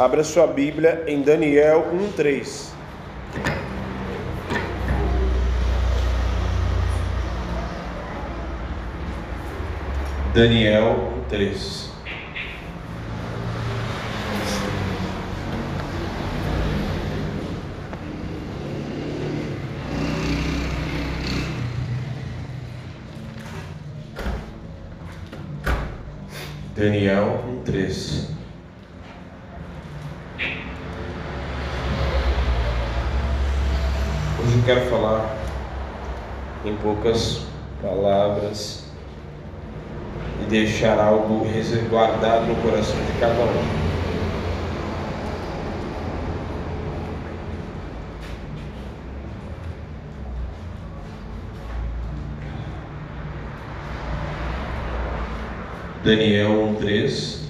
Abra sua Bíblia em Daniel 1:3. Daniel 1:3. Daniel 1:3. Hoje eu quero falar em poucas palavras e deixar algo guardado no coração de cada um. Daniel 1:3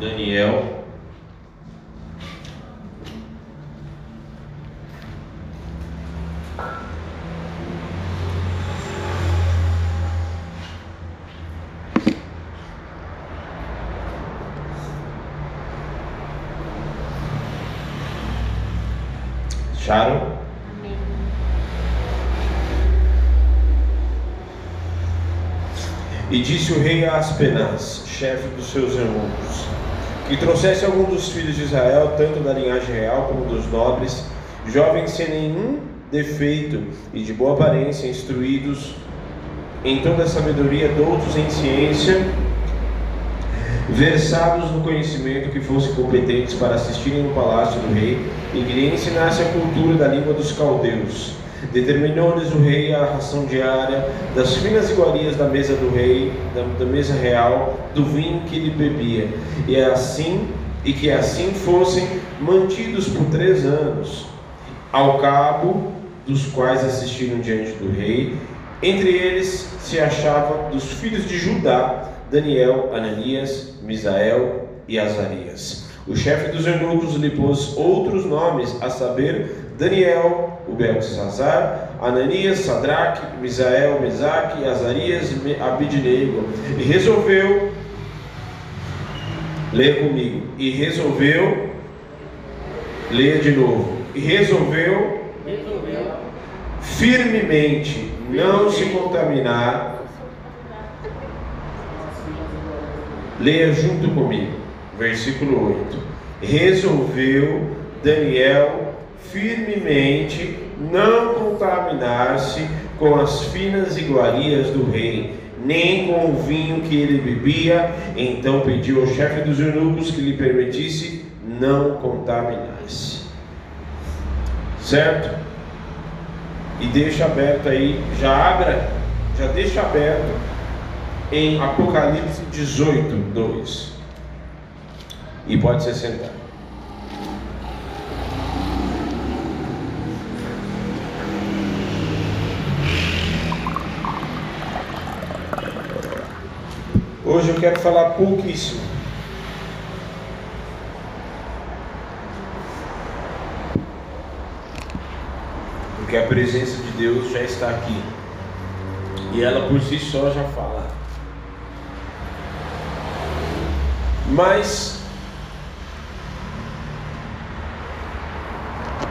Daniel E disse o rei a Aspenaz, chefe dos seus eunucos, que trouxesse algum dos filhos de Israel, tanto da linhagem real como dos nobres, jovens sem nenhum defeito e de boa aparência, instruídos em toda a sabedoria, doutos em ciência, versados no conhecimento, que fossem competentes para assistirem no palácio do rei e que lhe ensinasse a cultura da língua dos caldeus. Determinou-lhes o rei a ração diária das finas iguarias da mesa do rei, da, da mesa real, do vinho que ele bebia, e é assim e que assim fossem mantidos por três anos, ao cabo dos quais assistiram diante do rei. Entre eles se achava dos filhos de Judá Daniel, Ananias, Misael e Azarias. O chefe dos eunucos lhe pôs outros nomes, a saber, Daniel, o Beltesazar, Ananias, Sadraque, Misael, Mesaque, Azarias, Abidnego. E resolveu, leia comigo, e resolveu, leia de novo, e resolveu, resolveu. firmemente não se contaminar Leia junto comigo, versículo 8. Resolveu Daniel firmemente não contaminar-se com as finas iguarias do rei, nem com o vinho que ele bebia. Então pediu ao chefe dos eunucos que lhe permitisse não contaminar-se. Certo? E deixa aberto aí, já abra, já deixa aberto em Apocalipse 18, 2. E pode se sentar. Hoje eu quero falar pouquíssimo. Porque a presença de Deus já está aqui. E ela por si só já fala. Mas,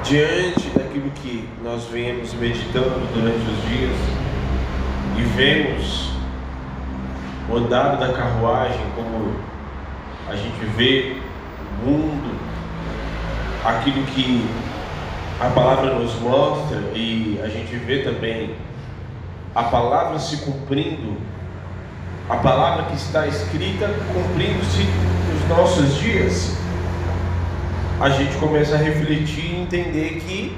diante daquilo que nós vemos meditando durante os dias e vemos o andado da carruagem, como a gente vê o mundo, aquilo que a palavra nos mostra e a gente vê também a palavra se cumprindo a palavra que está escrita cumprindo-se nos nossos dias, a gente começa a refletir e entender que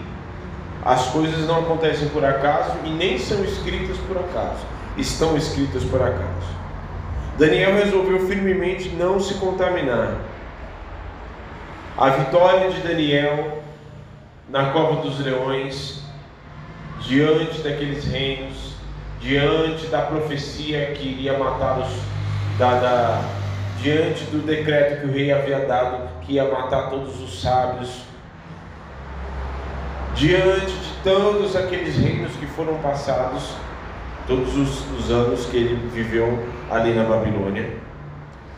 as coisas não acontecem por acaso e nem são escritas por acaso, estão escritas por acaso. Daniel resolveu firmemente não se contaminar. A vitória de Daniel na cova dos leões, diante daqueles reinos, diante da profecia que iria matar os da, da, diante do decreto que o rei havia dado que ia matar todos os sábios, diante de todos aqueles reinos que foram passados, todos os, os anos que ele viveu ali na Babilônia.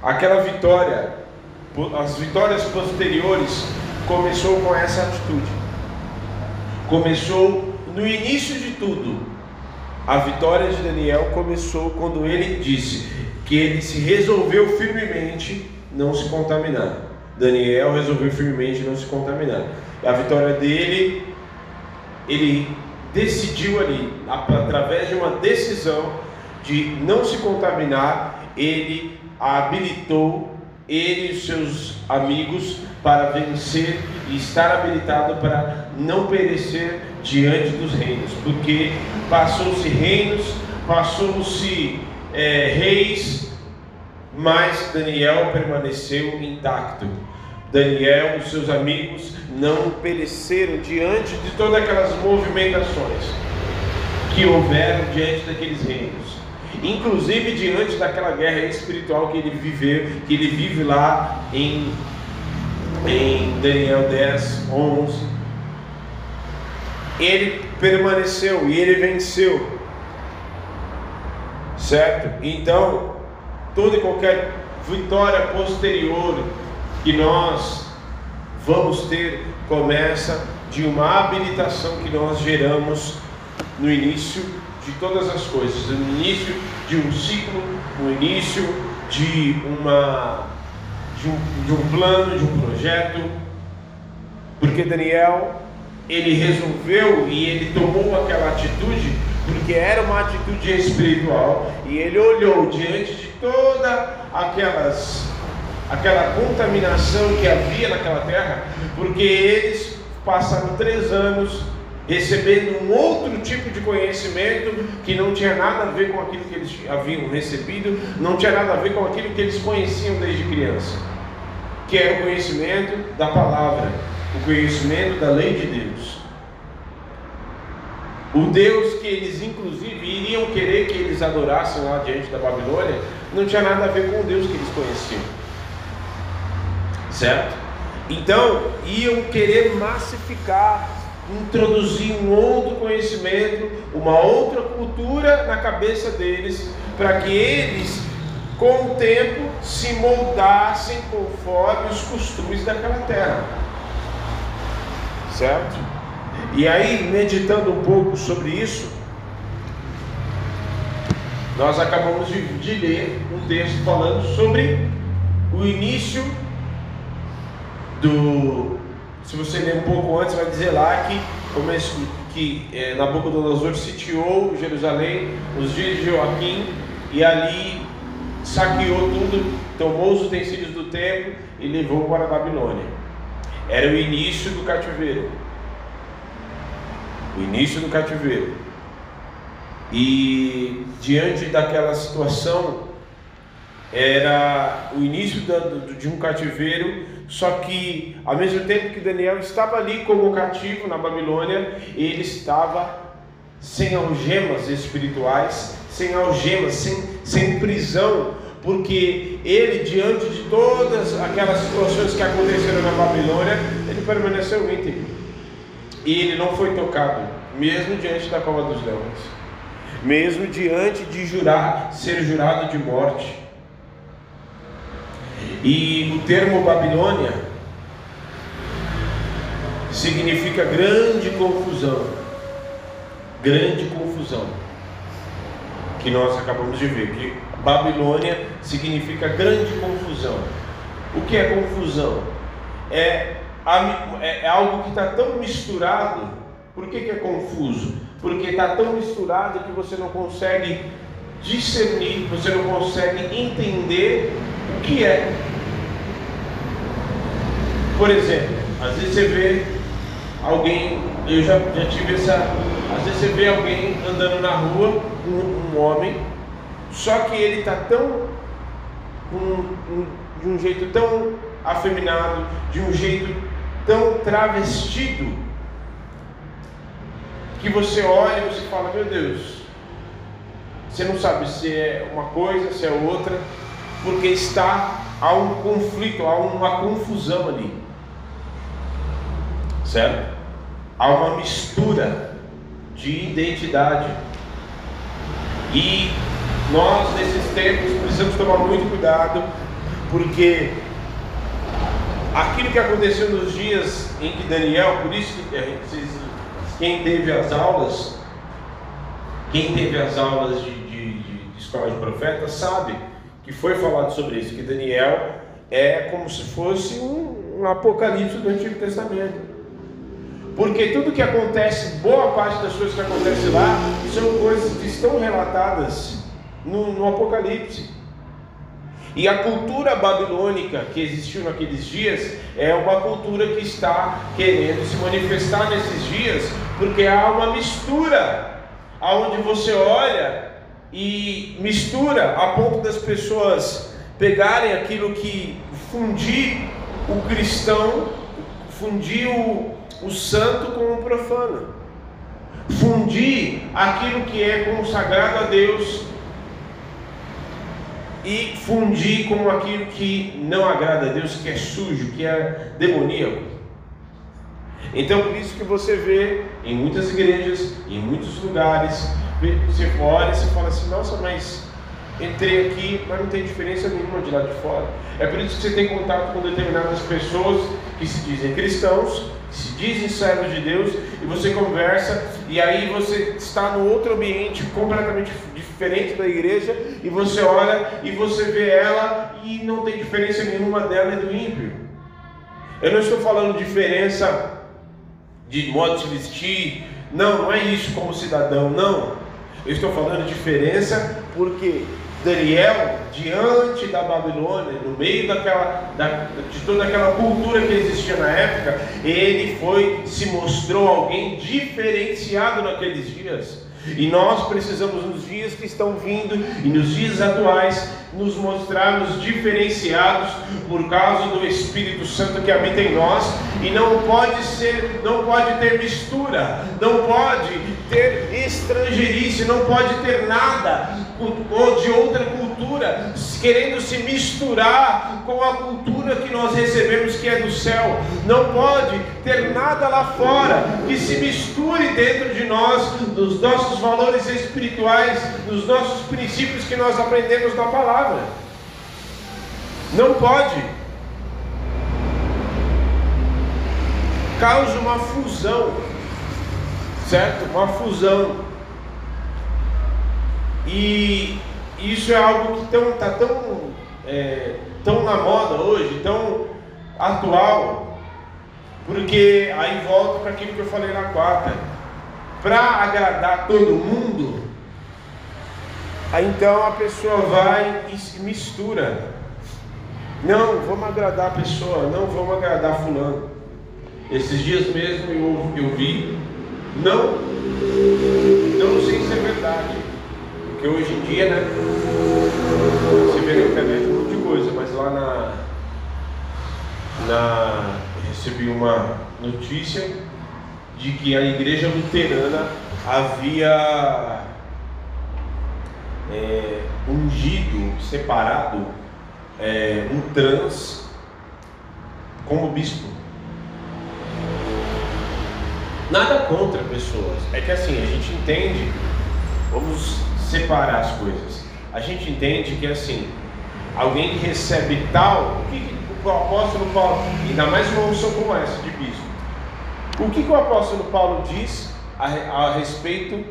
Aquela vitória, as vitórias posteriores, começou com essa atitude. Começou no início de tudo. A vitória de Daniel começou quando ele disse que ele se resolveu firmemente não se contaminar. Daniel resolveu firmemente não se contaminar. A vitória dele, ele decidiu ali, através de uma decisão de não se contaminar, ele habilitou ele e seus amigos para vencer e estar habilitado para não perecer diante dos reinos, porque passou-se reinos, passou-se é, reis, mas Daniel permaneceu intacto. Daniel e seus amigos não pereceram diante de todas aquelas movimentações que houveram diante daqueles reinos. Inclusive diante daquela guerra espiritual que ele viveu, que ele vive lá em, em Daniel 10, 11. Ele permaneceu e ele venceu. Certo? Então, toda e qualquer vitória posterior que nós vamos ter começa de uma habilitação que nós geramos no início de todas as coisas, no início de um ciclo, no início de uma de um, de um plano, de um projeto, porque Daniel ele resolveu e ele tomou aquela atitude porque era uma atitude espiritual e ele olhou diante de toda aquelas aquela contaminação que havia naquela terra, porque eles passaram três anos recebendo um outro tipo de conhecimento que não tinha nada a ver com aquilo que eles haviam recebido, não tinha nada a ver com aquilo que eles conheciam desde criança, que era o conhecimento da palavra, o conhecimento da lei de Deus. O Deus que eles inclusive iriam querer que eles adorassem lá diante da Babilônia, não tinha nada a ver com o Deus que eles conheciam. Certo? Então, iam querer massificar, introduzir um outro conhecimento, uma outra cultura na cabeça deles, para que eles, com o tempo, se moldassem conforme os costumes daquela terra. Certo? E aí, meditando um pouco sobre isso, nós acabamos de, de ler um texto falando sobre o início do. Se você ler um pouco antes, vai dizer lá que, começo, que é, Nabucodonosor sitiou Jerusalém nos dias de Joaquim e ali saqueou tudo, tomou os utensílios do templo e levou para a Babilônia. Era o início do cativeiro o início do cativeiro. E diante daquela situação, era o início de um cativeiro, só que ao mesmo tempo que Daniel estava ali como cativo na Babilônia, ele estava sem algemas espirituais, sem algemas, sem, sem prisão, porque ele, diante de todas aquelas situações que aconteceram na Babilônia, ele permaneceu íntegro. E ele não foi tocado, mesmo diante da cova dos leões, mesmo diante de jurar, ser jurado de morte. E o termo Babilônia significa grande confusão. Grande confusão. Que nós acabamos de ver. Que Babilônia significa grande confusão. O que é confusão? É é, é algo que está tão misturado. Por que, que é confuso? Porque está tão misturado que você não consegue discernir, você não consegue entender o que é. Por exemplo, às vezes você vê alguém, eu já, já tive essa. Às vezes você vê alguém andando na rua, um, um homem, só que ele está tão. Um, um, de um jeito tão afeminado, de um jeito tão travestido que você olha e você fala, meu Deus, você não sabe se é uma coisa, se é outra, porque está há um conflito, há uma confusão ali. Certo? Há uma mistura. de identidade. E nós, nesses tempos, precisamos tomar muito cuidado, porque aquilo que aconteceu nos dias em que Daniel, por isso que quem teve as aulas, quem teve as aulas de, de, de, de escola de profetas sabe que foi falado sobre isso, que Daniel é como se fosse um, um apocalipse do Antigo Testamento. Porque tudo que acontece, boa parte das coisas que acontecem lá, são coisas que estão relatadas no, no Apocalipse. E a cultura babilônica que existiu naqueles dias é uma cultura que está querendo se manifestar nesses dias, porque há uma mistura, aonde você olha e mistura a ponto das pessoas pegarem aquilo que fundir o cristão, fundir o, o santo com o profano, fundir aquilo que é consagrado a Deus e fundir com aquilo que não agrada a Deus, que é sujo, que é demoníaco. Então, por isso que você vê em muitas igrejas, em muitos lugares, você olha e você fala assim: nossa, mas entrei aqui, mas não tem diferença nenhuma de lá de fora. É por isso que você tem contato com determinadas pessoas que se dizem cristãos, que se dizem servos de Deus, e você conversa, e aí você está no outro ambiente completamente diferente da igreja, e você olha e você vê ela, e não tem diferença nenhuma dela e do ímpio. Eu não estou falando diferença de modo de vestir, não, não é isso como cidadão, não. Eu estou falando diferença porque Daniel, diante da Babilônia, no meio daquela, da, de toda aquela cultura que existia na época, ele foi, se mostrou alguém diferenciado naqueles dias. E nós precisamos, nos dias que estão vindo e nos dias atuais, nos mostrarmos diferenciados por causa do Espírito Santo que habita em nós. E não pode ser, não pode ter mistura, não pode ter estrangeirice, não pode ter nada de outra cultura, querendo se misturar com a cultura que nós recebemos, que é do céu. Não pode ter nada lá fora que se misture dentro de nós, dos nossos valores espirituais, dos nossos princípios que nós aprendemos na palavra. Não pode. Causa uma fusão, certo? Uma fusão e isso é algo que está tão, é, tão na moda hoje, tão atual, porque aí volto para aquilo que eu falei na quarta. Para agradar todo mundo, então a pessoa vai e se mistura. Não, vamos agradar a pessoa, não vamos agradar fulano. Esses dias mesmo eu, eu vi, não, não sei se é verdade, porque hoje em dia, né? Você vê na internet um monte de coisa, mas lá na. na recebi uma notícia de que a igreja luterana havia é, ungido, separado é, um trans como bispo. Nada contra pessoas, é que assim, a gente entende, vamos separar as coisas. A gente entende que assim, alguém que recebe tal, o que, o apóstolo Paulo, ainda mais uma unção como essa de bispo, o que, que o apóstolo Paulo diz a, a respeito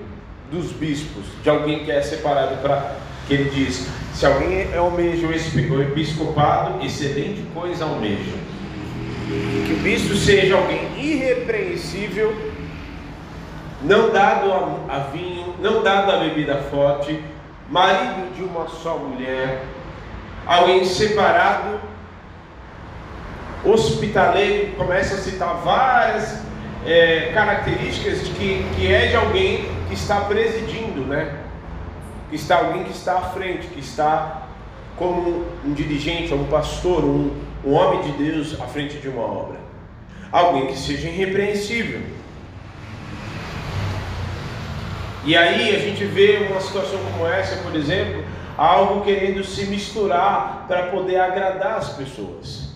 dos bispos, de alguém que é separado para que ele diz, se alguém almeja o episcopado, excelente coisa almeja. Que o bispo seja alguém irrepreensível não dado a, a vinho, não dado a bebida forte, marido de uma só mulher, alguém separado, hospitaleiro, começa a citar várias é, características que, que é de alguém que está presidindo, né? Que está alguém que está à frente, que está como um dirigente, um pastor, um, um homem de Deus à frente de uma obra. Alguém que seja irrepreensível E aí a gente vê uma situação como essa, por exemplo, algo querendo se misturar para poder agradar as pessoas.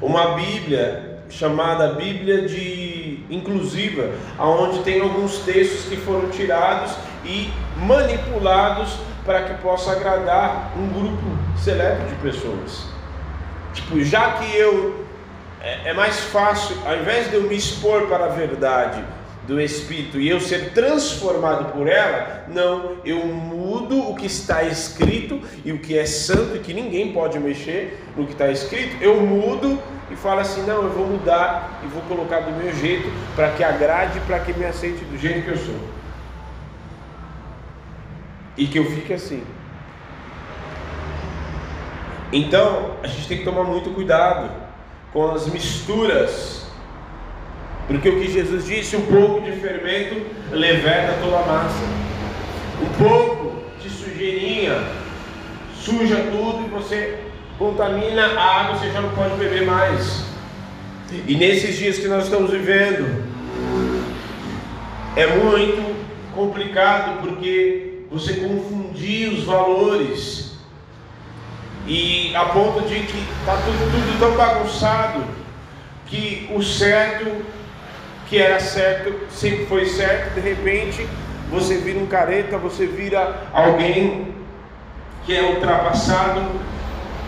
Uma Bíblia chamada Bíblia de inclusiva, aonde tem alguns textos que foram tirados e manipulados para que possa agradar um grupo seleto de pessoas. Tipo, já que eu é, é mais fácil, ao invés de eu me expor para a verdade do Espírito e eu ser transformado por ela, não, eu mudo o que está escrito e o que é santo e que ninguém pode mexer no que está escrito, eu mudo e falo assim: não, eu vou mudar e vou colocar do meu jeito para que agrade, para que me aceite do jeito que eu sou e que eu fique assim. Então, a gente tem que tomar muito cuidado com as misturas, porque o que Jesus disse, um pouco de fermento leveda toda a massa, um pouco de sujeirinha suja tudo e você contamina a água, você já não pode beber mais. E nesses dias que nós estamos vivendo, é muito complicado porque você confundir os valores e a ponto de que está tudo, tudo tão bagunçado que o certo que era certo sempre foi certo, de repente você vira um careta, você vira alguém que é ultrapassado,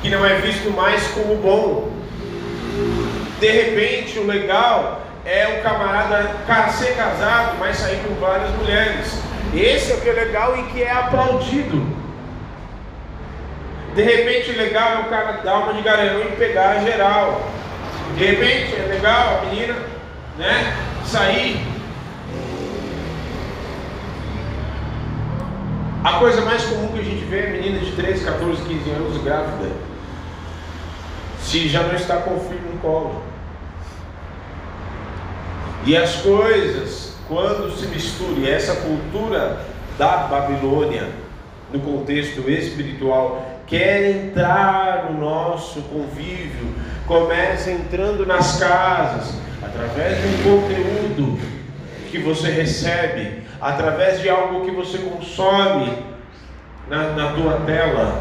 que não é visto mais como bom. De repente o legal é o camarada ser casado, mas sair com várias mulheres. Esse é o que é legal e que é aplaudido. De repente, legal é o cara dar uma de garanhão e pegar geral. De repente, é legal a menina, né? Sair. A coisa mais comum que a gente vê é menina de 13, 14, 15 anos grávida. Se já não está com o filho no colo. E as coisas quando se misture essa cultura da Babilônia no contexto espiritual, quer entrar no nosso convívio, começa entrando nas casas, através de um conteúdo que você recebe, através de algo que você consome na, na tua tela,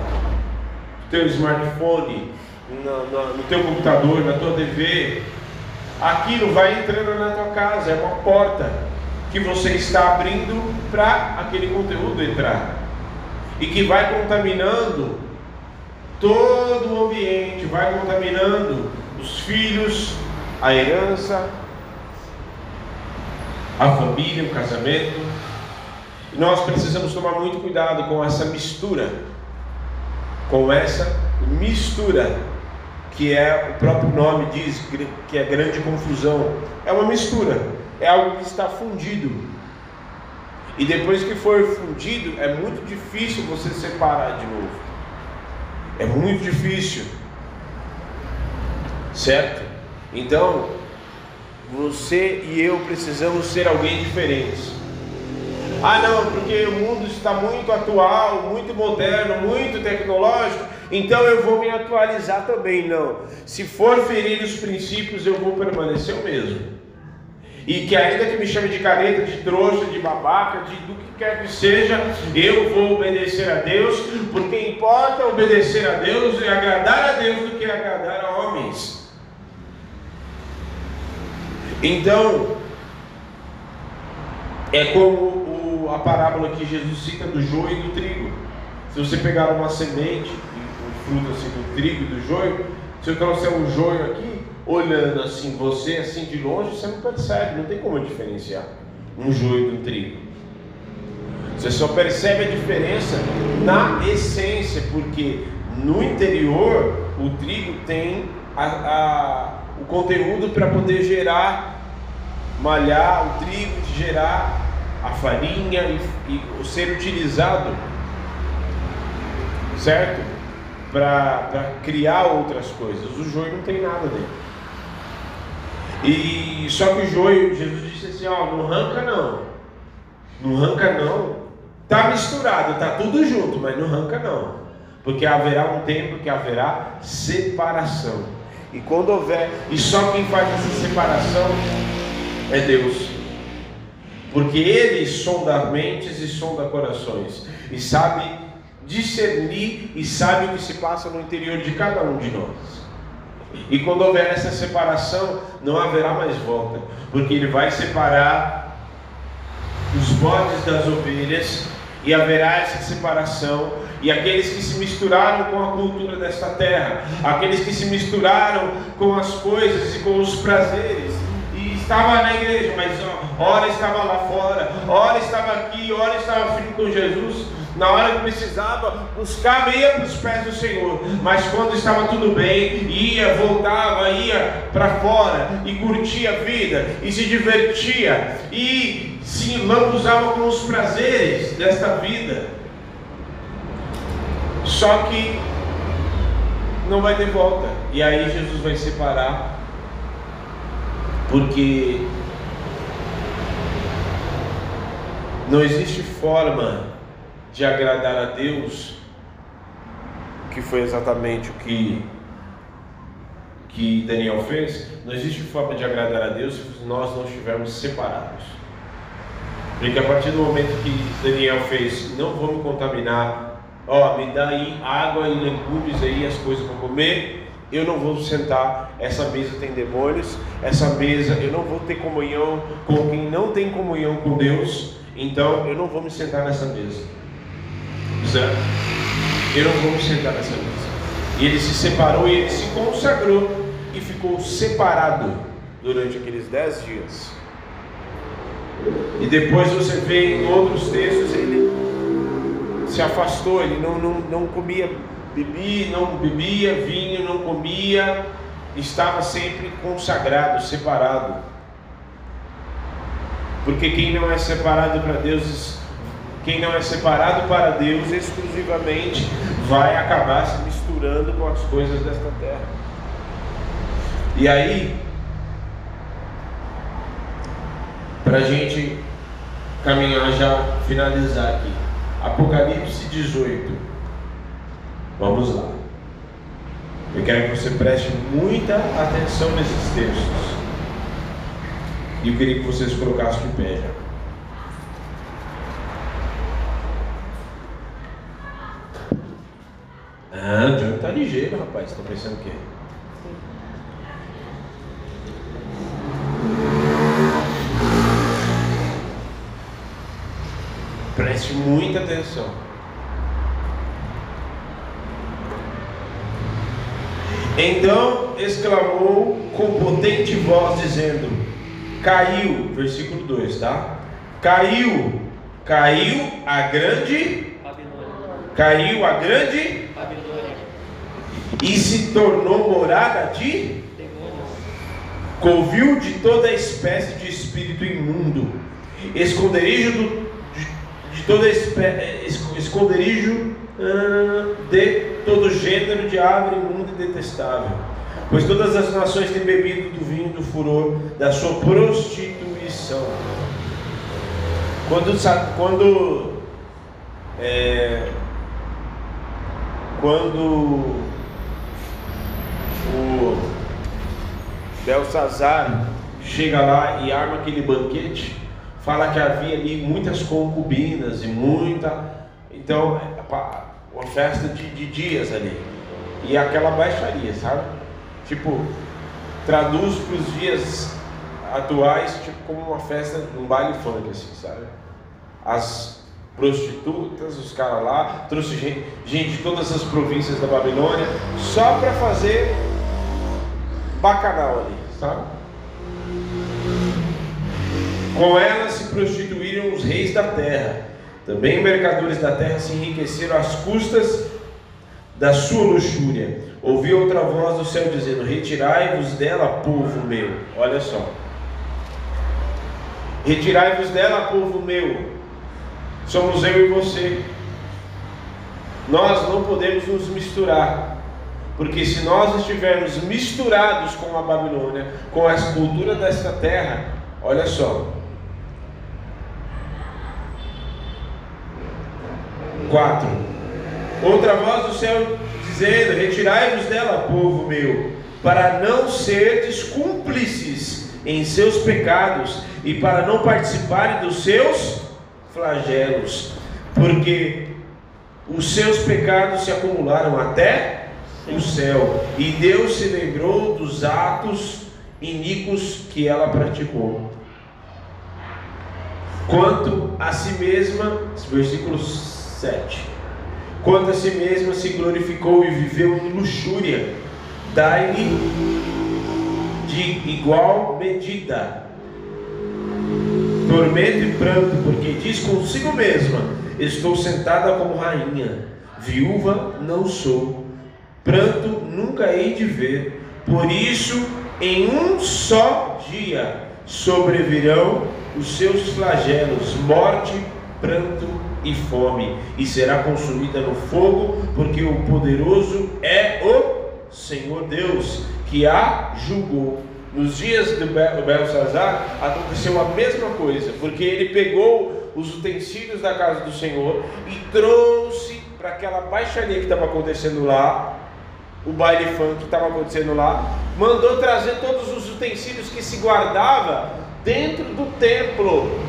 no teu smartphone, no, no, no teu computador, na tua TV, aquilo vai entrando na tua casa, é uma porta que você está abrindo para aquele conteúdo entrar. E que vai contaminando todo o ambiente, vai contaminando os filhos, a herança, a família, o casamento. E nós precisamos tomar muito cuidado com essa mistura, com essa mistura, que é o próprio nome diz que é grande confusão. É uma mistura é algo que está fundido. E depois que for fundido, é muito difícil você separar de novo. É muito difícil. Certo? Então, você e eu precisamos ser alguém diferente. Ah, não, porque o mundo está muito atual, muito moderno, muito tecnológico, então eu vou me atualizar também. Não. Se for ferir os princípios, eu vou permanecer o mesmo. E que ainda que me chame de careta, de trouxa, de babaca, de do que quer que seja, eu vou obedecer a Deus, porque importa obedecer a Deus e agradar a Deus do que agradar a homens. Então, é como o, a parábola que Jesus cita do joio e do trigo. Se você pegar uma semente, um fruto assim do trigo e do joio, se eu trouxer um joio aqui, olhando assim, você assim de longe, você não percebe, não tem como diferenciar um joio do trigo. Você só percebe a diferença na essência, porque no interior o trigo tem a, a, conteúdo para poder gerar, malhar o trigo, gerar a farinha e, e ser utilizado, certo? Para criar outras coisas. O joio não tem nada dentro. E só que o joio, Jesus disse assim, ó, não arranca não. Não arranca não. Tá misturado, tá tudo junto, mas não arranca não. Porque haverá um tempo que haverá separação. E quando houver, e só quem faz essa separação é Deus. Porque ele sonda mentes e sonda corações. E sabe discernir e sabe o que se passa no interior de cada um de nós. E quando houver essa separação, não haverá mais volta, porque ele vai separar os bodes das ovelhas e haverá essa separação. E aqueles que se misturaram com a cultura desta terra, aqueles que se misturaram com as coisas e com os prazeres, e estava na igreja, mas ora estava lá fora, ora estava aqui, ora estava firme com Jesus, na hora que precisava, buscava, ia para os pés do Senhor. Mas quando estava tudo bem, ia, voltava, ia para fora e curtia a vida e se divertia e se lambuzava com os prazeres desta vida. Só que não vai ter volta. E aí Jesus vai separar, porque não existe forma de agradar a Deus, que foi exatamente o que, que Daniel fez, não existe forma de agradar a Deus se nós não estivermos separados. Porque a partir do momento que Daniel fez, não vou me contaminar, ó, me dá aí água e legumes aí, as coisas para comer, eu não vou sentar, essa mesa tem demônios, essa mesa eu não vou ter comunhão com quem não tem comunhão com Deus, então eu não vou me sentar nessa mesa certo? Eu não vou me sentar nessa mesa. E ele se separou e ele se consagrou e ficou separado durante aqueles dez dias. E depois você vê em outros textos ele se afastou, ele não, não, não comia, bebia, não bebia vinho, não comia, estava sempre consagrado, separado. Porque quem não é separado para Deus quem não é separado para Deus exclusivamente vai acabar se misturando com as coisas desta terra. E aí, para a gente caminhar já, finalizar aqui, Apocalipse 18. Vamos lá. Eu quero que você preste muita atenção nesses textos. E eu queria que vocês colocassem de pé já. Ah, o Johnny tá ligeiro, rapaz. Tá pensando o quê? Preste muita atenção. Então exclamou com potente voz, dizendo: Caiu, versículo 2, tá? Caiu, caiu a grande, caiu a grande e se tornou morada de covil de toda espécie de espírito imundo, esconderijo do, espécie, esconderijo uh, de todo gênero de árvore imunda e detestável. Pois todas as nações têm bebido do vinho do furor da sua prostituição. Quando, quando, é, quando o Belsazar chega lá e arma aquele banquete, fala que havia ali muitas concubinas e muita. Então, uma festa de, de dias ali. E aquela baixaria, sabe? Tipo, traduz para os dias atuais, tipo, como uma festa, um baile funk, assim, sabe? As prostitutas, os caras lá, trouxe gente, gente de todas as províncias da Babilônia, só para fazer bacanal ali, sabe? Com ela se prostituíram os reis da terra. Também mercadores da terra se enriqueceram às custas da sua luxúria. Ouvi outra voz do céu dizendo: Retirai-vos dela, povo meu. Olha só. Retirai-vos dela, povo meu. Somos eu e você. Nós não podemos nos misturar. Porque se nós estivermos misturados com a Babilônia, com a escultura desta terra, olha só. 4. Outra voz do céu dizendo: Retirai-vos dela, povo meu, para não serdes cúmplices em seus pecados e para não participarem dos seus flagelos, porque os seus pecados se acumularam até o céu, e Deus se lembrou dos atos iníquos que ela praticou. Quanto a si mesma, versículo 7. Quanto a si mesma se glorificou e viveu em luxúria, dai-lhe de igual medida tormento e pranto, porque diz consigo mesma: Estou sentada como rainha, viúva não sou, pranto nunca hei de ver, por isso em um só dia sobrevirão os seus flagelos, morte, pranto e fome, e será consumida no fogo, porque o poderoso é o Senhor Deus, que a julgou. Nos dias do Belsazar aconteceu a mesma coisa, porque ele pegou os utensílios da casa do Senhor e trouxe para aquela baixaria que estava acontecendo lá, o baile funk que estava acontecendo lá, mandou trazer todos os utensílios que se guardava dentro do templo,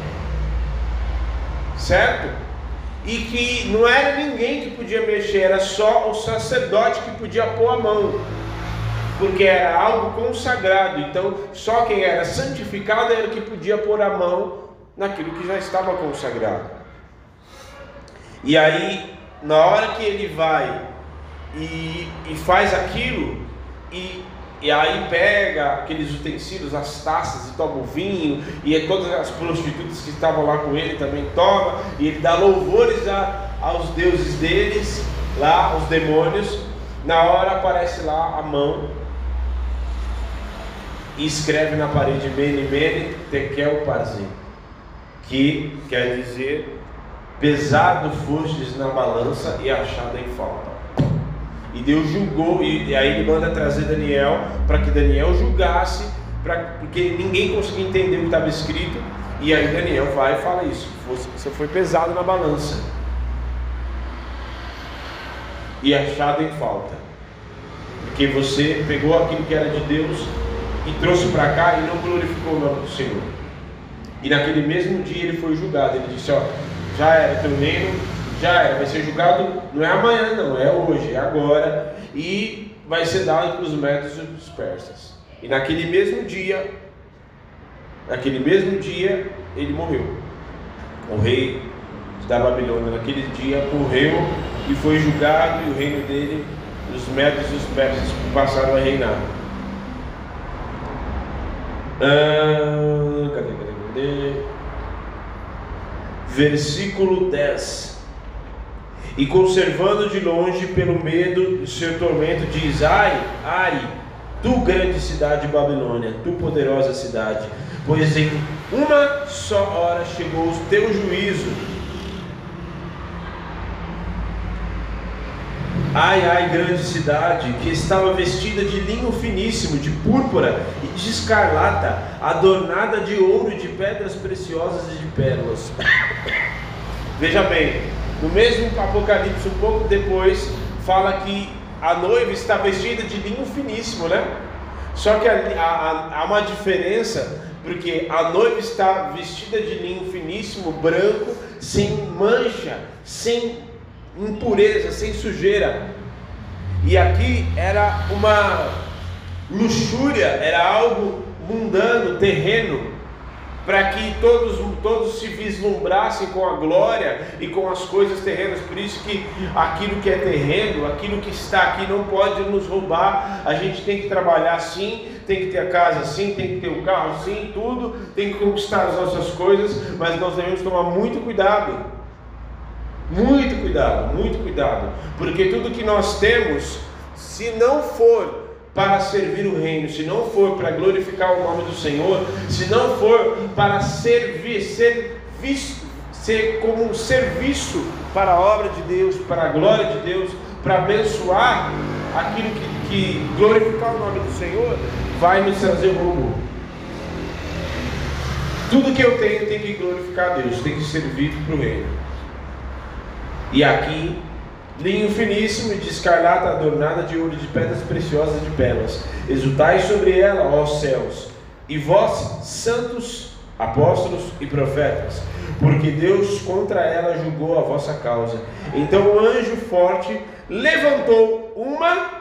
certo? E que não era ninguém que podia mexer, era só o sacerdote que podia pôr a mão, porque era algo consagrado. Então, só quem era santificado era que podia pôr a mão naquilo que já estava consagrado. E aí, na hora que ele vai e, e faz aquilo, e, e aí pega aqueles utensílios, as taças e toma o vinho, e todas as prostitutas que estavam lá com ele também toma, e ele dá louvores a, aos deuses deles, lá, os demônios. Na hora aparece lá a mão e escreve na parede Mene Mene Tekel Pazim, que quer dizer pesado fostes na balança e achado em falta. E Deus julgou, e, aí ele manda trazer Daniel para que Daniel julgasse, pra, porque ninguém conseguia entender o que estava escrito. E aí Daniel vai e fala isso: você foi pesado na balança e achado em falta, porque você pegou aquilo que era de Deus e trouxe para cá e não glorificou o nome do Senhor. E naquele mesmo dia ele foi julgado. Ele disse: Ó, já era teu reino, já era, vai ser julgado, não é amanhã, não, é hoje, é agora, e vai ser dado para os médios e os persas. E naquele mesmo dia, naquele mesmo dia, ele morreu. O rei da Babilônia, naquele dia, morreu e foi julgado, e o reino dele, os médios e os persas passaram a reinar. Ah, cadê, cadê, cadê? Versículo 10 e conservando de longe pelo medo do seu tormento, diz: Ai, Ai, tu grande cidade Babilônia, tu poderosa cidade, pois em uma só hora chegou o teu juízo. Ai, ai, grande cidade, que estava vestida de linho finíssimo, de púrpura e de escarlata, adornada de ouro e de pedras preciosas e de pérolas. Veja bem, no mesmo Apocalipse, um pouco depois, fala que a noiva está vestida de linho finíssimo, né? Só que há, uma diferença, porque a noiva está vestida de linho finíssimo, branco, sem mancha, sem impureza, sem sujeira. E aqui era uma luxúria, era algo mundano, terreno, para que todos, todos se vislumbrassem com a glória e com as coisas terrenas. Por isso que aquilo que é terreno, aquilo que está aqui não pode nos roubar. A gente tem que trabalhar sim, tem que ter a casa sim, tem que ter o carro sim, tudo, tem que conquistar as nossas coisas, mas nós devemos tomar muito cuidado. Muito cuidado, muito cuidado, porque tudo que nós temos, se não for para servir o reino, se não for para glorificar o nome do Senhor, se não for para servir, ser visto, ser como um serviço para a obra de Deus, para a glória de Deus, para abençoar aquilo que, que glorificar o nome do Senhor, vai nos trazer rumo. Tudo que eu tenho tem que glorificar a Deus, tem que servir para o reino. E aqui linho finíssimo e de escarlata adornada de ouro, de pedras preciosas de pérolas. Exultai sobre ela, ó céus, e vós, santos, apóstolos e profetas, porque Deus contra ela julgou a vossa causa. Então o anjo forte levantou uma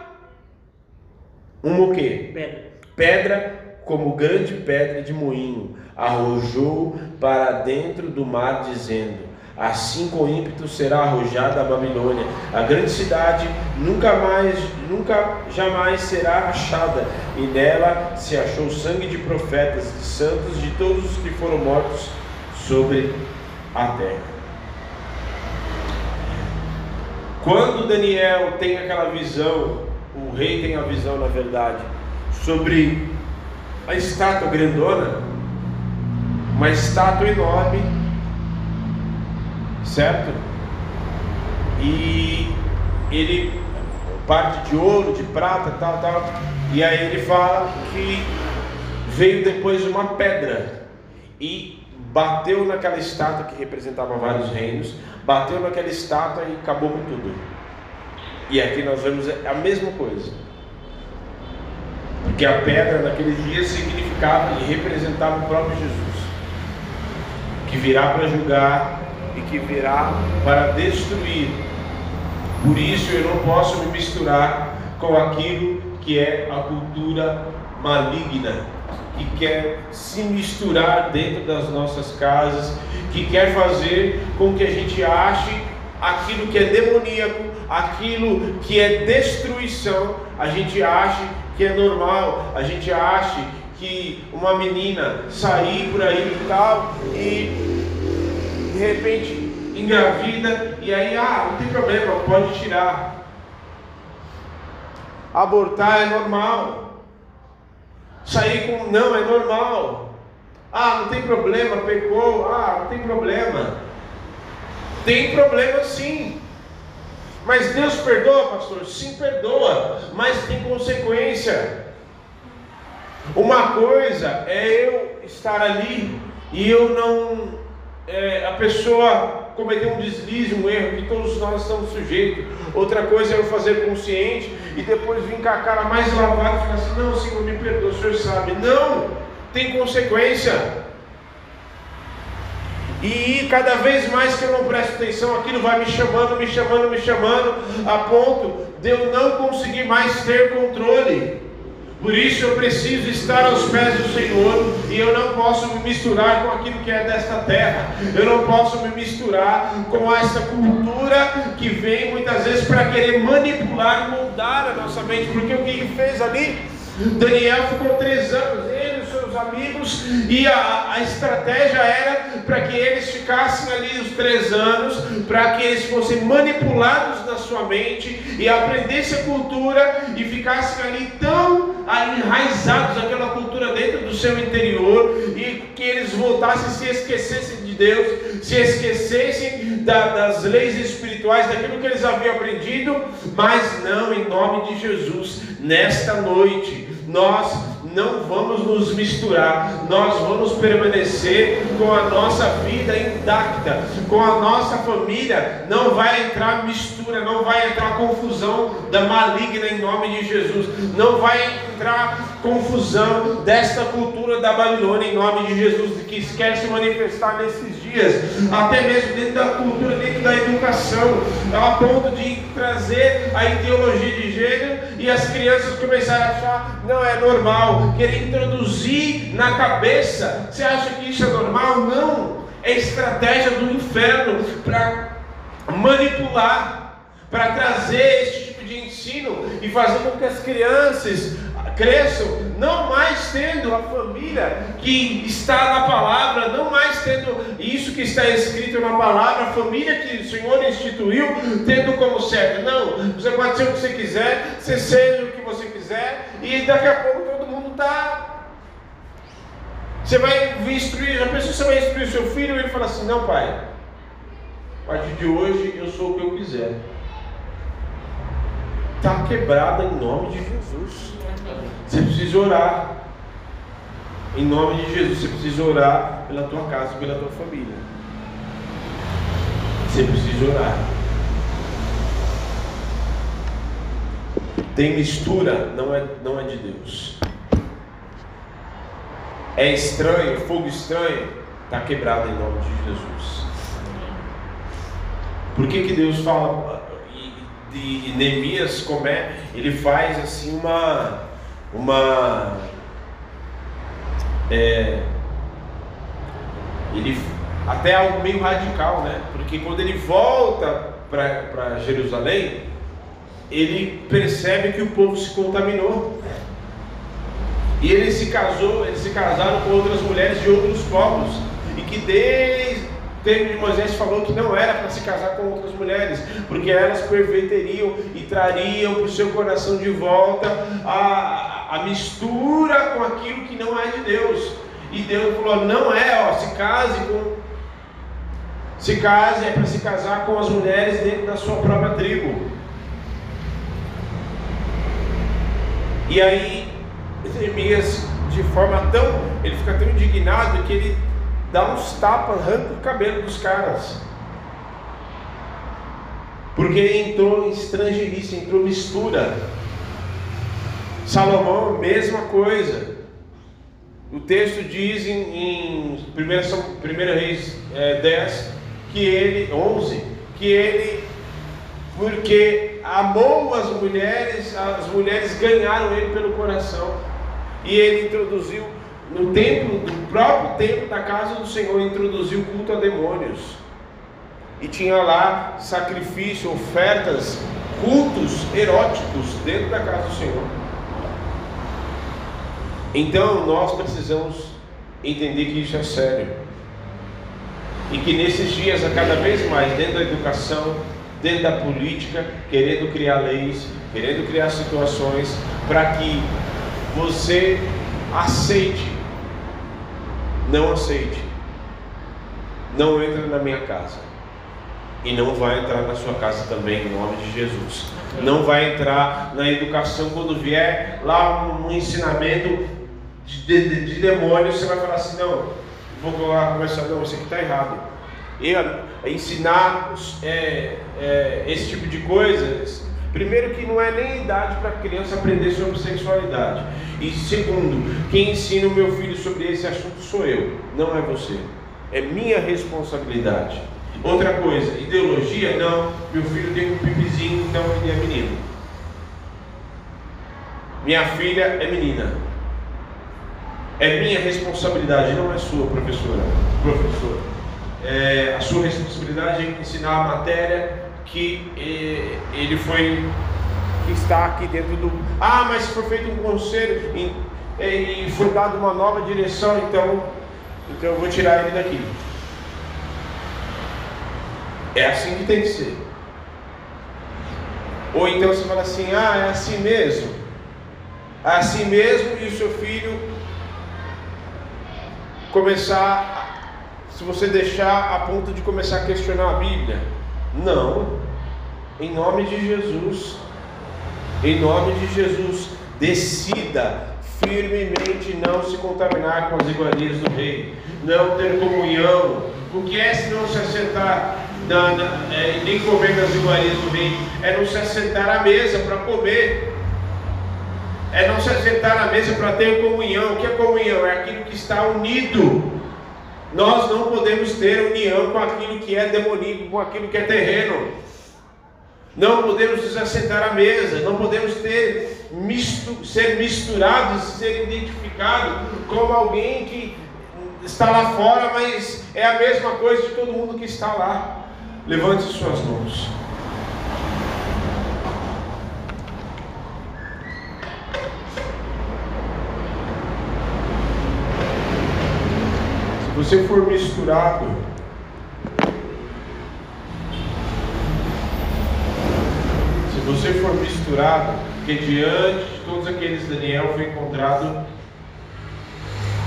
Uma o quê? Pedra. Pedra como grande pedra de moinho, arrojou para dentro do mar, dizendo: Assim com ímpeto será arrojada a Babilônia. A grande cidade nunca mais, nunca jamais será achada, e nela se achou sangue de profetas, de santos, de todos os que foram mortos sobre a terra. Quando Daniel tem aquela visão, o rei tem a visão, na verdade, sobre a estátua grandona, uma estátua enorme, certo? E ele parte de ouro, de prata, tal, tal. E aí ele fala que veio depois uma pedra e bateu naquela estátua que representava vários reinos, bateu naquela estátua e acabou com tudo. E aqui nós vemos a mesma coisa. Porque a pedra naqueles dias significava e representava o próprio Jesus, que virá para julgar e que virá para destruir. Por isso eu não posso me misturar com aquilo que é a cultura maligna, que quer se misturar dentro das nossas casas, que quer fazer com que a gente ache aquilo que é demoníaco, aquilo que é destruição, a gente ache que é normal, a gente ache que uma menina sair por aí e tal e de repente engravida e aí ah, não tem problema, pode tirar. Abortar é normal. Sair com não é normal. Ah, não tem problema, pecou. Ah, não tem problema. Tem problema sim. Mas Deus perdoa, pastor? Sim, perdoa, mas tem consequência. Uma coisa é eu estar ali e eu não. É, a pessoa cometer um deslize, um erro, que todos nós estamos sujeitos. Outra coisa é eu fazer consciente e depois vir com a cara mais lavada e falar assim: não, Senhor, me perdoa, o Senhor sabe. Não, tem consequência. E cada vez mais que eu não presto atenção, aquilo vai me chamando, me chamando, me chamando, a ponto de eu não conseguir mais ter controle. Por isso eu preciso estar aos pés do Senhor e eu não posso me misturar com aquilo que é desta terra. Eu não posso me misturar com essa cultura que vem muitas vezes para querer manipular moldar a nossa mente. Porque o que ele fez ali? Daniel ficou três anos, amigos, e a, a estratégia era para que eles ficassem ali os três anos, para que eles fossem manipulados na sua mente e aprendessem a cultura e ficassem ali tão enraizados naquela cultura dentro do seu interior e que eles voltassem se esquecessem de Deus, se esquecessem da, das leis espirituais, daquilo que eles haviam aprendido, mas não em nome de Jesus, nesta noite nós não vamos nos misturar, nós vamos permanecer com a nossa vida intacta, com a nossa família, não vai entrar mistura, não vai entrar confusão da maligna em nome de Jesus, não vai entrar confusão desta cultura da Babilônia em nome de Jesus, que quer se manifestar nesses dias, até mesmo dentro da cultura, dentro da educação, a ponto de trazer a ideologia de gênero e as crianças começarem a achar, não é normal, querer introduzir na cabeça, você acha que isso é normal? Não, é estratégia do inferno para manipular, para trazer esse tipo de ensino e fazer com que as crianças cresçam, não mais tendo a família que está na palavra, não mais tendo isso que está escrito na palavra, a família que o Senhor instituiu, tendo como certo. Não, você pode ser o que você quiser, você seja o que você quiser, e daqui a pouco todo mundo está. Você vai instruir, já pensou você vai instruir seu filho e ele fala assim: Não, pai, a partir de hoje eu sou o que eu quiser. Está quebrada em nome de Jesus. Você precisa orar. Em nome de Jesus, você precisa orar pela tua casa, pela tua família. Você precisa orar. Tem mistura, não é, não é de Deus. É estranho, fogo estranho, está quebrado em nome de Jesus. Por que, que Deus fala de Neemias, como é, ele faz assim uma uma é, ele até algo meio radical, né? Porque quando ele volta para Jerusalém, ele percebe que o povo se contaminou. E ele se casou, eles se casaram com outras mulheres de outros povos. E que desde tempo de Moisés falou que não era para se casar com outras mulheres, porque elas perverteriam e trariam para o seu coração de volta a, a mistura com aquilo que não é de Deus. E Deus falou: não é, ó, se case com. Se case é para se casar com as mulheres dentro da sua própria tribo. E aí, Jeremias, de forma tão. Ele fica tão indignado que ele dá uns tapas, arranca o cabelo dos caras. Porque entrou estrangeirice, entrou mistura. Salomão, mesma coisa. O texto diz em, em 1 Reis é, 10 que ele, 11, que ele, porque amou as mulheres, as mulheres ganharam ele pelo coração. E ele introduziu, no templo, no próprio templo da casa do Senhor, introduziu culto a demônios. E tinha lá sacrifício, ofertas, cultos eróticos dentro da casa do Senhor. Então nós precisamos entender que isso é sério. E que nesses dias, a cada vez mais, dentro da educação, dentro da política, querendo criar leis, querendo criar situações para que você aceite, não aceite, não entra na minha casa e não vai entrar na sua casa também, em nome de Jesus. Não vai entrar na educação quando vier lá um, ensinamento de, de, de demônio, você vai falar assim, não, vou conversar, não, isso aqui está errado. Eu, ensinar é, é, esse tipo de coisas, primeiro que não é nem idade para a criança aprender sobre sexualidade. E segundo, quem ensina o meu filho sobre esse assunto sou eu, não é você. É minha responsabilidade. Outra coisa, ideologia, não, meu filho tem um pipizinho, então ele é menino. Minha filha é menina. É minha responsabilidade, não é sua, professora. Professor. É, a sua responsabilidade é ensinar a matéria que é, ele foi que está aqui dentro do. Ah, mas foi feito um conselho e, é, e foi dado uma nova direção, então, então eu vou tirar ele daqui. É assim que tem que ser. Ou então você fala assim, ah, é assim mesmo. É assim mesmo e o seu filho começar, se você deixar a ponto de começar a questionar a Bíblia. Não. Em nome de Jesus. Em nome de Jesus. Decida firmemente não se contaminar com as iguarias do rei. Não ter comunhão. O que é se não se assentar na, na, é, nem comer nas iguarias do rei? É não se assentar à mesa para comer. É não se assentar à mesa para ter comunhão. O que é comunhão? É aquilo que está unido. Nós não podemos ter união com aquilo que é demoníaco, com aquilo que é terreno. Não podemos nos assentar à mesa, não podemos ter misto, ser misturados, ser identificados como alguém que está lá fora, mas é a mesma coisa de todo mundo que está lá. Levante suas mãos. Você for misturado, se você for misturado, que diante de todos aqueles Daniel foi encontrado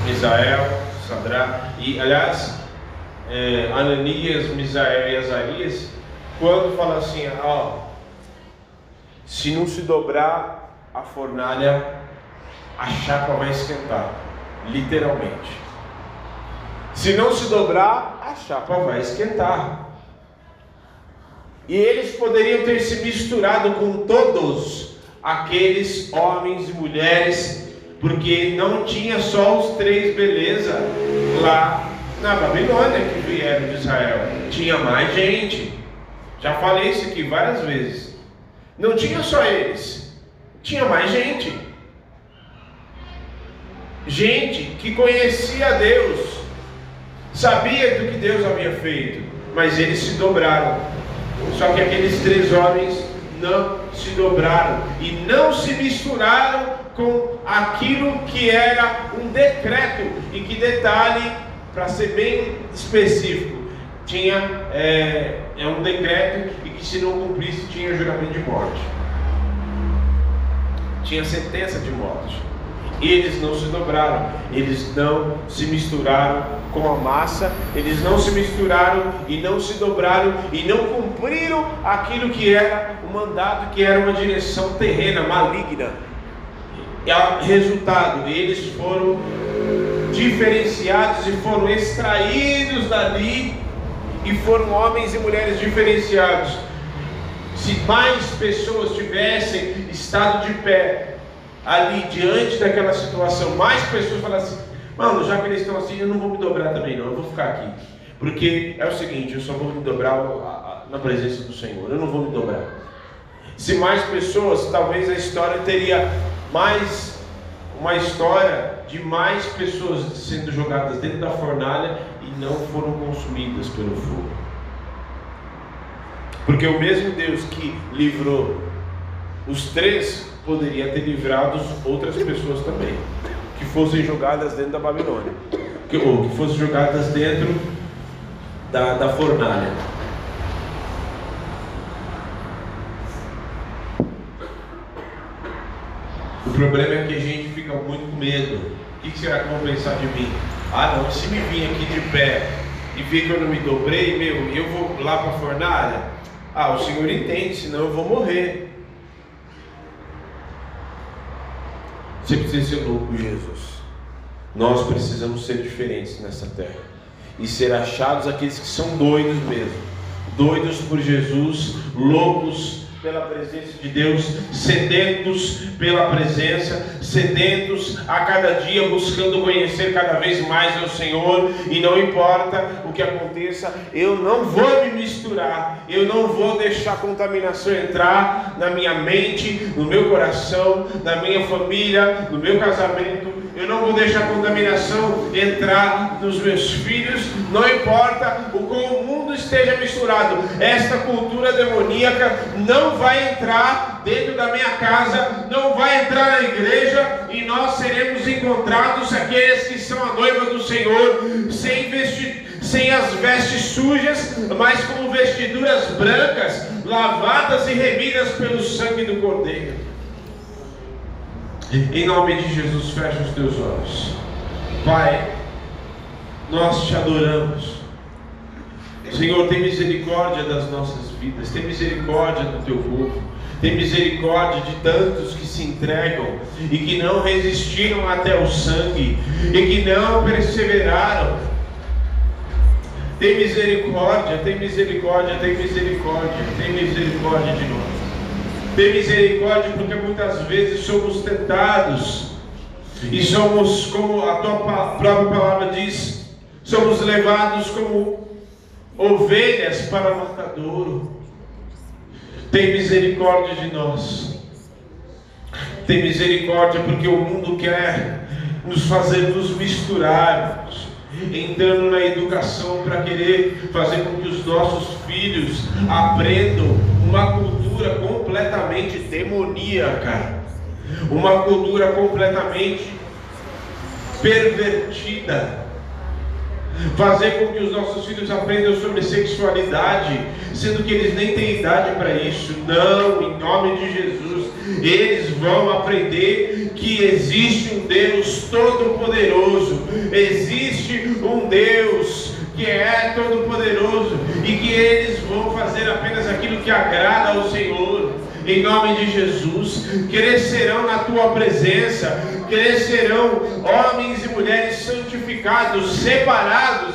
Misael, Sadrá, e aliás, é, Ananias, Misael e Azarias, quando fala assim, ó, se não se dobrar a fornalha, a chapa vai esquentar, literalmente. Se não se dobrar, a chapa vai esquentar. E eles poderiam ter se misturado com todos aqueles homens e mulheres, porque não tinha só os três beleza lá na Babilônia que vieram de Israel. Tinha mais gente. Já falei isso aqui várias vezes. Não tinha só eles, tinha mais gente. gente que conhecia Deus, sabia do que Deus havia feito, mas eles se dobraram. Só que aqueles três homens não se dobraram e não se misturaram com aquilo que era um decreto e que detalhe, para ser bem específico, tinha é, é um decreto e que se não cumprisse tinha juramento de morte, tinha sentença de morte. Eles não se dobraram, eles não se misturaram com a massa, eles não se misturaram e não se dobraram e não cumpriram aquilo que era o mandato, que era uma direção terrena, maligna. E o resultado, eles foram diferenciados e foram extraídos dali e foram homens e mulheres diferenciados. Se mais pessoas tivessem estado de pé ali diante daquela situação, mais pessoas falassem, mano, já que eles estão assim, eu não vou me dobrar também não, eu vou ficar aqui. Porque é o seguinte, eu só vou me dobrar na presença do Senhor, eu não vou me dobrar. Se mais pessoas, talvez a história teria mais uma história de mais pessoas sendo jogadas dentro da fornalha e não foram consumidas pelo fogo. Porque o mesmo Deus que livrou os três poderia ter livrado outras pessoas também, que fossem jogadas dentro da Babilônia, que, ou que fossem jogadas dentro da, da fornalha. O problema é que a gente fica muito com medo. O que será que vão pensar de mim? Ah, não, se me vir aqui de pé e ver que eu não me dobrei, meu, eu vou lá para a fornalha. Ah, o Senhor entende, senão eu vou morrer. Ser louco, Jesus. Nós precisamos ser diferentes nessa terra e ser achados aqueles que são doidos mesmo, doidos por Jesus, loucos pela presença de Deus, sedentos pela presença, sedentos a cada dia buscando conhecer cada vez mais ao Senhor, e não importa o que aconteça, eu não vou me misturar, eu não vou deixar a contaminação entrar na minha mente, no meu coração, na minha família, no meu casamento, eu não vou deixar a contaminação entrar nos meus filhos, não importa o como o mundo esteja misturado, esta cultura demoníaca não vai entrar dentro da minha casa, não vai entrar na igreja e nós seremos encontrados aqueles que são a noiva do Senhor, sem sem as vestes sujas, mas com vestiduras brancas, lavadas e remidas pelo sangue do Cordeiro. Em nome de Jesus, fecha os teus olhos. Pai, nós te adoramos. Senhor, tem misericórdia das nossas vidas, tem misericórdia do teu povo, tem misericórdia de tantos que se entregam e que não resistiram até o sangue e que não perseveraram. Tem misericórdia, tem misericórdia, tem misericórdia, tem misericórdia de nós. Tem misericórdia, porque muitas vezes somos tentados e somos, como a tua própria palavra diz, somos levados como ovelhas para matadouro. Tem misericórdia de nós. Tem misericórdia, porque o mundo quer nos fazer nos misturarmos, entrando na educação para querer fazer com que os nossos filhos aprendam uma cultura completamente demoníaca, uma cultura completamente pervertida. Fazer com que os nossos filhos aprendam sobre sexualidade, sendo que eles nem têm idade para isso. Não, em nome de Jesus, eles vão aprender que existe um Deus todo-poderoso, existe um Deus que é todo-poderoso e que eles vão fazer apenas aquilo que agrada ao Senhor. Em nome de Jesus, crescerão na tua presença, crescerão homens e mulheres santificados, separados,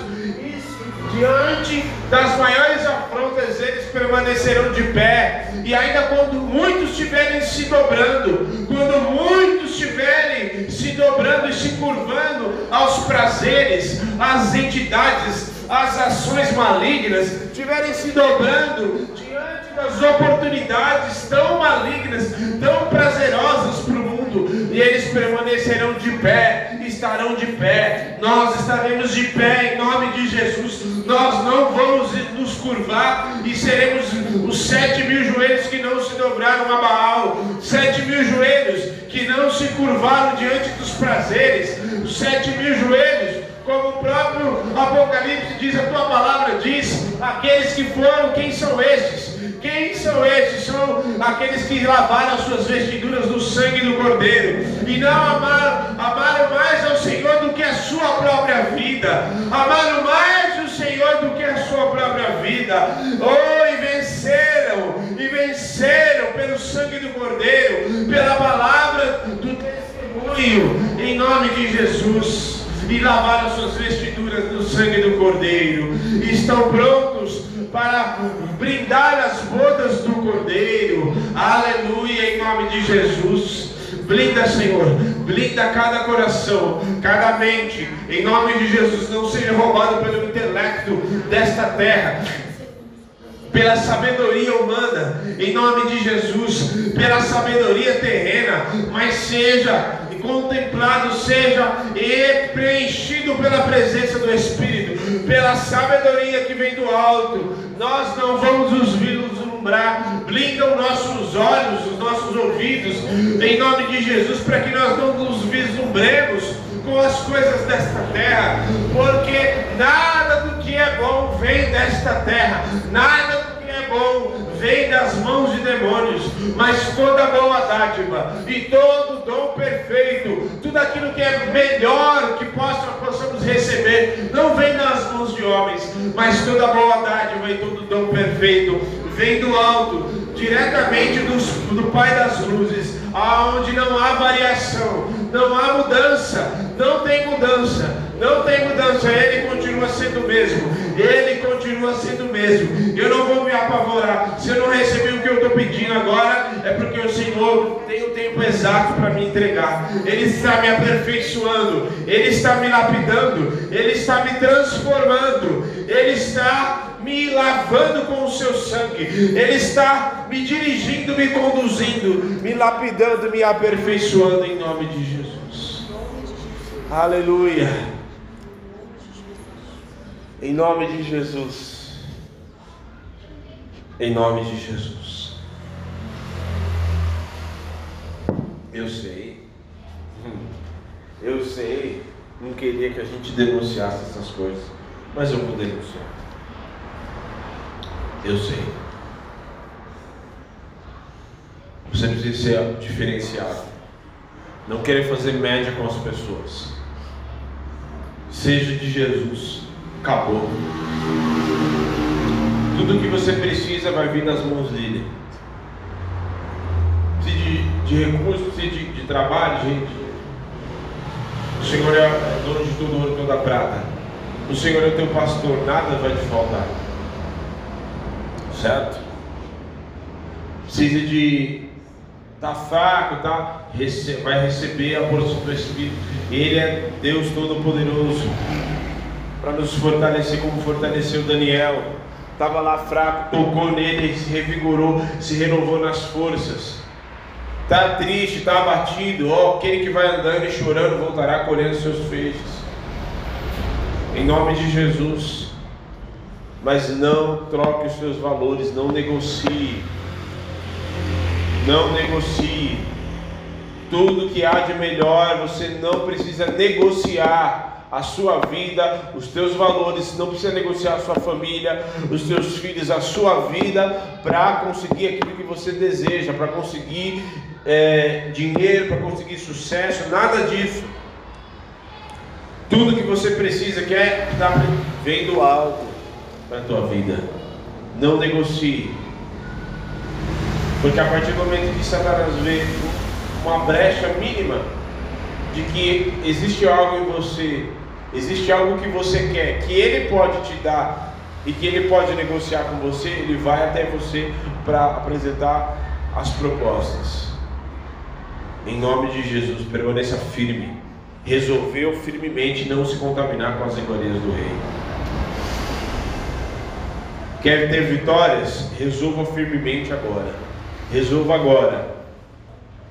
diante das maiores afrontas eles permanecerão de pé, e ainda quando muitos estiverem se dobrando, quando muitos estiverem se dobrando e se curvando aos prazeres, às entidades, as ações malignas estiverem se dobrando diante das oportunidades tão malignas, tão prazerosas para o mundo, e eles permanecerão de pé, estarão de pé. Nós estaremos de pé em nome de Jesus. Nós não vamos nos curvar e seremos os sete mil joelhos que não se dobraram a Baal, sete mil joelhos que não se curvaram diante dos prazeres, os sete mil joelhos como o próprio Apocalipse diz, a tua palavra diz, aqueles que foram, quem são estes? Quem são estes? São aqueles que lavaram as suas vestiduras no sangue do Cordeiro e não amaram, amaram mais ao Senhor do que a sua própria vida, amaram mais o Senhor do que a sua própria vida. Oh, e venceram, e venceram pelo sangue do Cordeiro, pela palavra do testemunho, em nome de Jesus e lavaram suas vestiduras no sangue do Cordeiro, estão prontos para brindar as bodas do Cordeiro, aleluia, em nome de Jesus. Blinda, Senhor, blinda cada coração, cada mente, em nome de Jesus. Não seja roubado pelo intelecto desta terra, pela sabedoria humana, em nome de Jesus, pela sabedoria terrena, mas seja contemplado, seja preenchido pela presença do Espírito, pela sabedoria que vem do alto. Nós não vamos nos vislumbrar, blinda os nossos olhos, os nossos ouvidos, em nome de Jesus, para que nós não nos vislumbremos com as coisas desta terra, porque nada do que é bom vem desta terra, nada do que é bom vem das mãos de demônios, mas toda boa dádiva e todo dom perfeito, tudo aquilo que é melhor que possa, possamos receber, não vem das mãos de homens, mas toda boa dádiva e todo dom perfeito vem do alto, diretamente do Pai das luzes, aonde não há variação, não há mudança, não tem mudança, não tem mudança, Ele continua sendo o mesmo, Ele continua sendo o mesmo. Eu não vou me apavorar, se eu não receber o que eu estou pedindo agora, é porque o Senhor tem o tempo exato para me entregar, Ele está me aperfeiçoando, Ele está me lapidando, Ele está me transformando, Ele está me lavando com o seu sangue, Ele está me dirigindo, me conduzindo, me lapidando, me aperfeiçoando em nome de Jesus. Aleluia. Em nome de Jesus. Em nome de Jesus. Eu sei. Eu sei. Não queria que a gente denunciasse essas coisas. Mas eu vou denunciar. Eu sei. Você precisa ser diferenciado. Não querer fazer média com as pessoas. Seja de Jesus. Acabou. Tudo que você precisa vai vir das mãos dele. Precisa de, de recursos, precisa de, de trabalho, gente. O Senhor é dono de todo ouro toda prata. O Senhor é teu pastor, nada vai te faltar certo? Precisa de tá fraco, tá? Vai receber a porção do Espírito. Ele é Deus Todo-Poderoso para nos fortalecer, como fortaleceu Daniel. Estava lá fraco, tocou nele, se revigorou, se renovou nas forças. Está triste, está abatido. Ó, oh, aquele que vai andando e chorando voltará colhendo seus feixes. Em nome de Jesus mas não troque os seus valores, não negocie. Não negocie. Tudo que há de melhor, você não precisa negociar a sua vida, os teus valores, não precisa negociar a sua família, os teus filhos, a sua vida, para conseguir aquilo que você deseja, para conseguir é, dinheiro, para conseguir sucesso, nada disso. Tudo que você precisa quer vem do alto para a tua vida. Não negocie. Porque a partir do momento que Satanás vê uma brecha mínima de que existe algo em você, existe algo que você quer, que ele pode te dar e que ele pode negociar com você, ele vai até você para apresentar as propostas. Em nome de Jesus, permaneça firme. Resolveu firmemente não se contaminar com as iguarias do rei. Quer ter vitórias? Resolva firmemente agora. Resolva agora.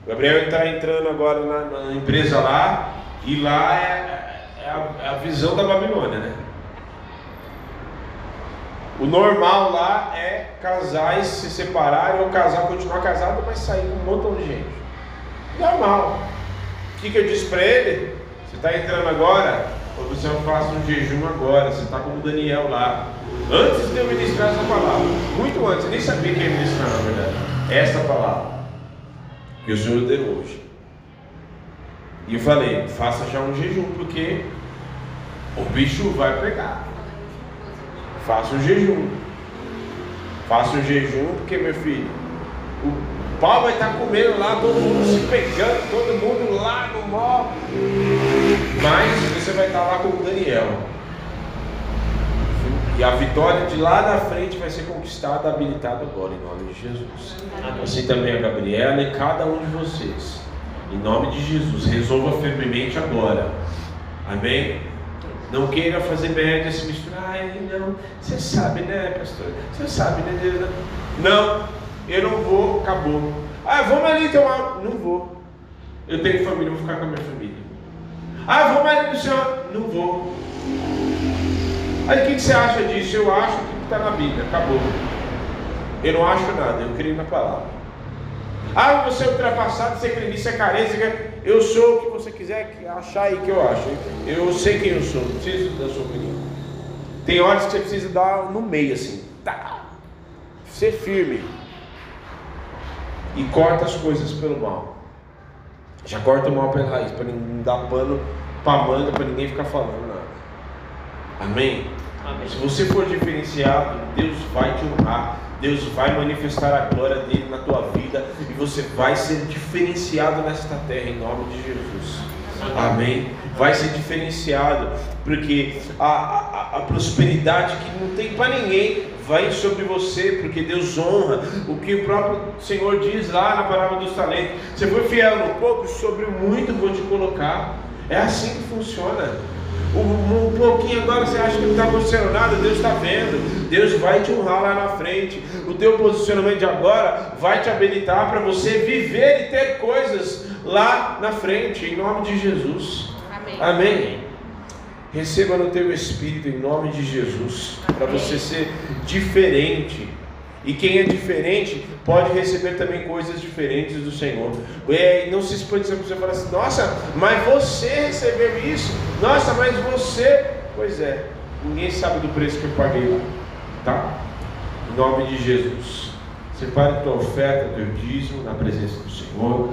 O Gabriel está entrando agora na, na, empresa lá, E lá é, é, a, é a visão da Babilônia, né? O normal lá é casais se separarem ou casar continuar casado, mas sair com um montão de gente. Normal. O que, que eu disse para ele? Você está entrando agora? Ou você faça um jejum agora? Você está como Daniel lá. Antes de eu ministrar essa palavra, muito antes, eu nem sabia que ia ministrar na verdade. Essa palavra que o Senhor deu hoje. E eu falei, faça já um jejum, porque o bicho vai pegar. Faça um jejum. Faça um jejum, porque meu filho, o pau vai estar comendo lá, todo mundo se pegando, todo mundo lá no mó. Mas você vai estar lá com o Daniel. E a vitória de lá na frente vai ser conquistada, habilitada agora, em nome de Jesus. Assim também a Gabriela e cada um de vocês. Em nome de Jesus, resolva firmemente agora. Amém? Não queira fazer média, se misturar. Ai, não, você sabe, né, pastor? Você sabe, né, Deus? Não, eu não vou, acabou. Ah, vamos ali tomar. Não vou. Eu tenho família, vou ficar com a minha família. Ah, vamos ali no Senhor. Não vou. Aí o que, que você acha disso? Eu acho que está na Bíblia, acabou. Eu não acho nada, eu creio na palavra. Ah, você é ultrapassado, você crê nisso, é carência. Eu sou o que você quiser achar aí que eu acho. Eu sei quem eu sou, não preciso da sua opinião. Tem horas que você precisa dar no meio assim. Tá. Ser firme. E corta as coisas pelo mal. Já corta o mal pela raiz, para não dar pano para manga, para ninguém ficar falando nada. Amém? Amém? Se você for diferenciado, Deus vai te honrar. Deus vai manifestar a glória dele na tua vida e você vai ser diferenciado nesta terra em nome de Jesus. Amém? Vai ser diferenciado, porque a, a, a prosperidade que não tem para ninguém vai sobre você, porque Deus honra o que o próprio Senhor diz lá na palavra dos talentos. Você foi fiel no pouco, sobre o muito vou te colocar. É assim que funciona. Um, um pouquinho agora você acha que não está acontecendo nada, Deus está vendo. Deus vai te honrar lá na frente. O teu posicionamento de agora vai te habilitar para você viver e ter coisas lá na frente, em nome de Jesus. Amém. Amém. Receba no teu espírito em nome de Jesus, para você ser diferente e quem é diferente pode receber também coisas diferentes do Senhor. E não se expõe se você fala assim, nossa, mas você recebeu isso? Nossa, mas você. Pois é, ninguém sabe do preço que eu paguei lá. Tá? Em nome de Jesus. Separe tua oferta, teu dízimo na presença do Senhor.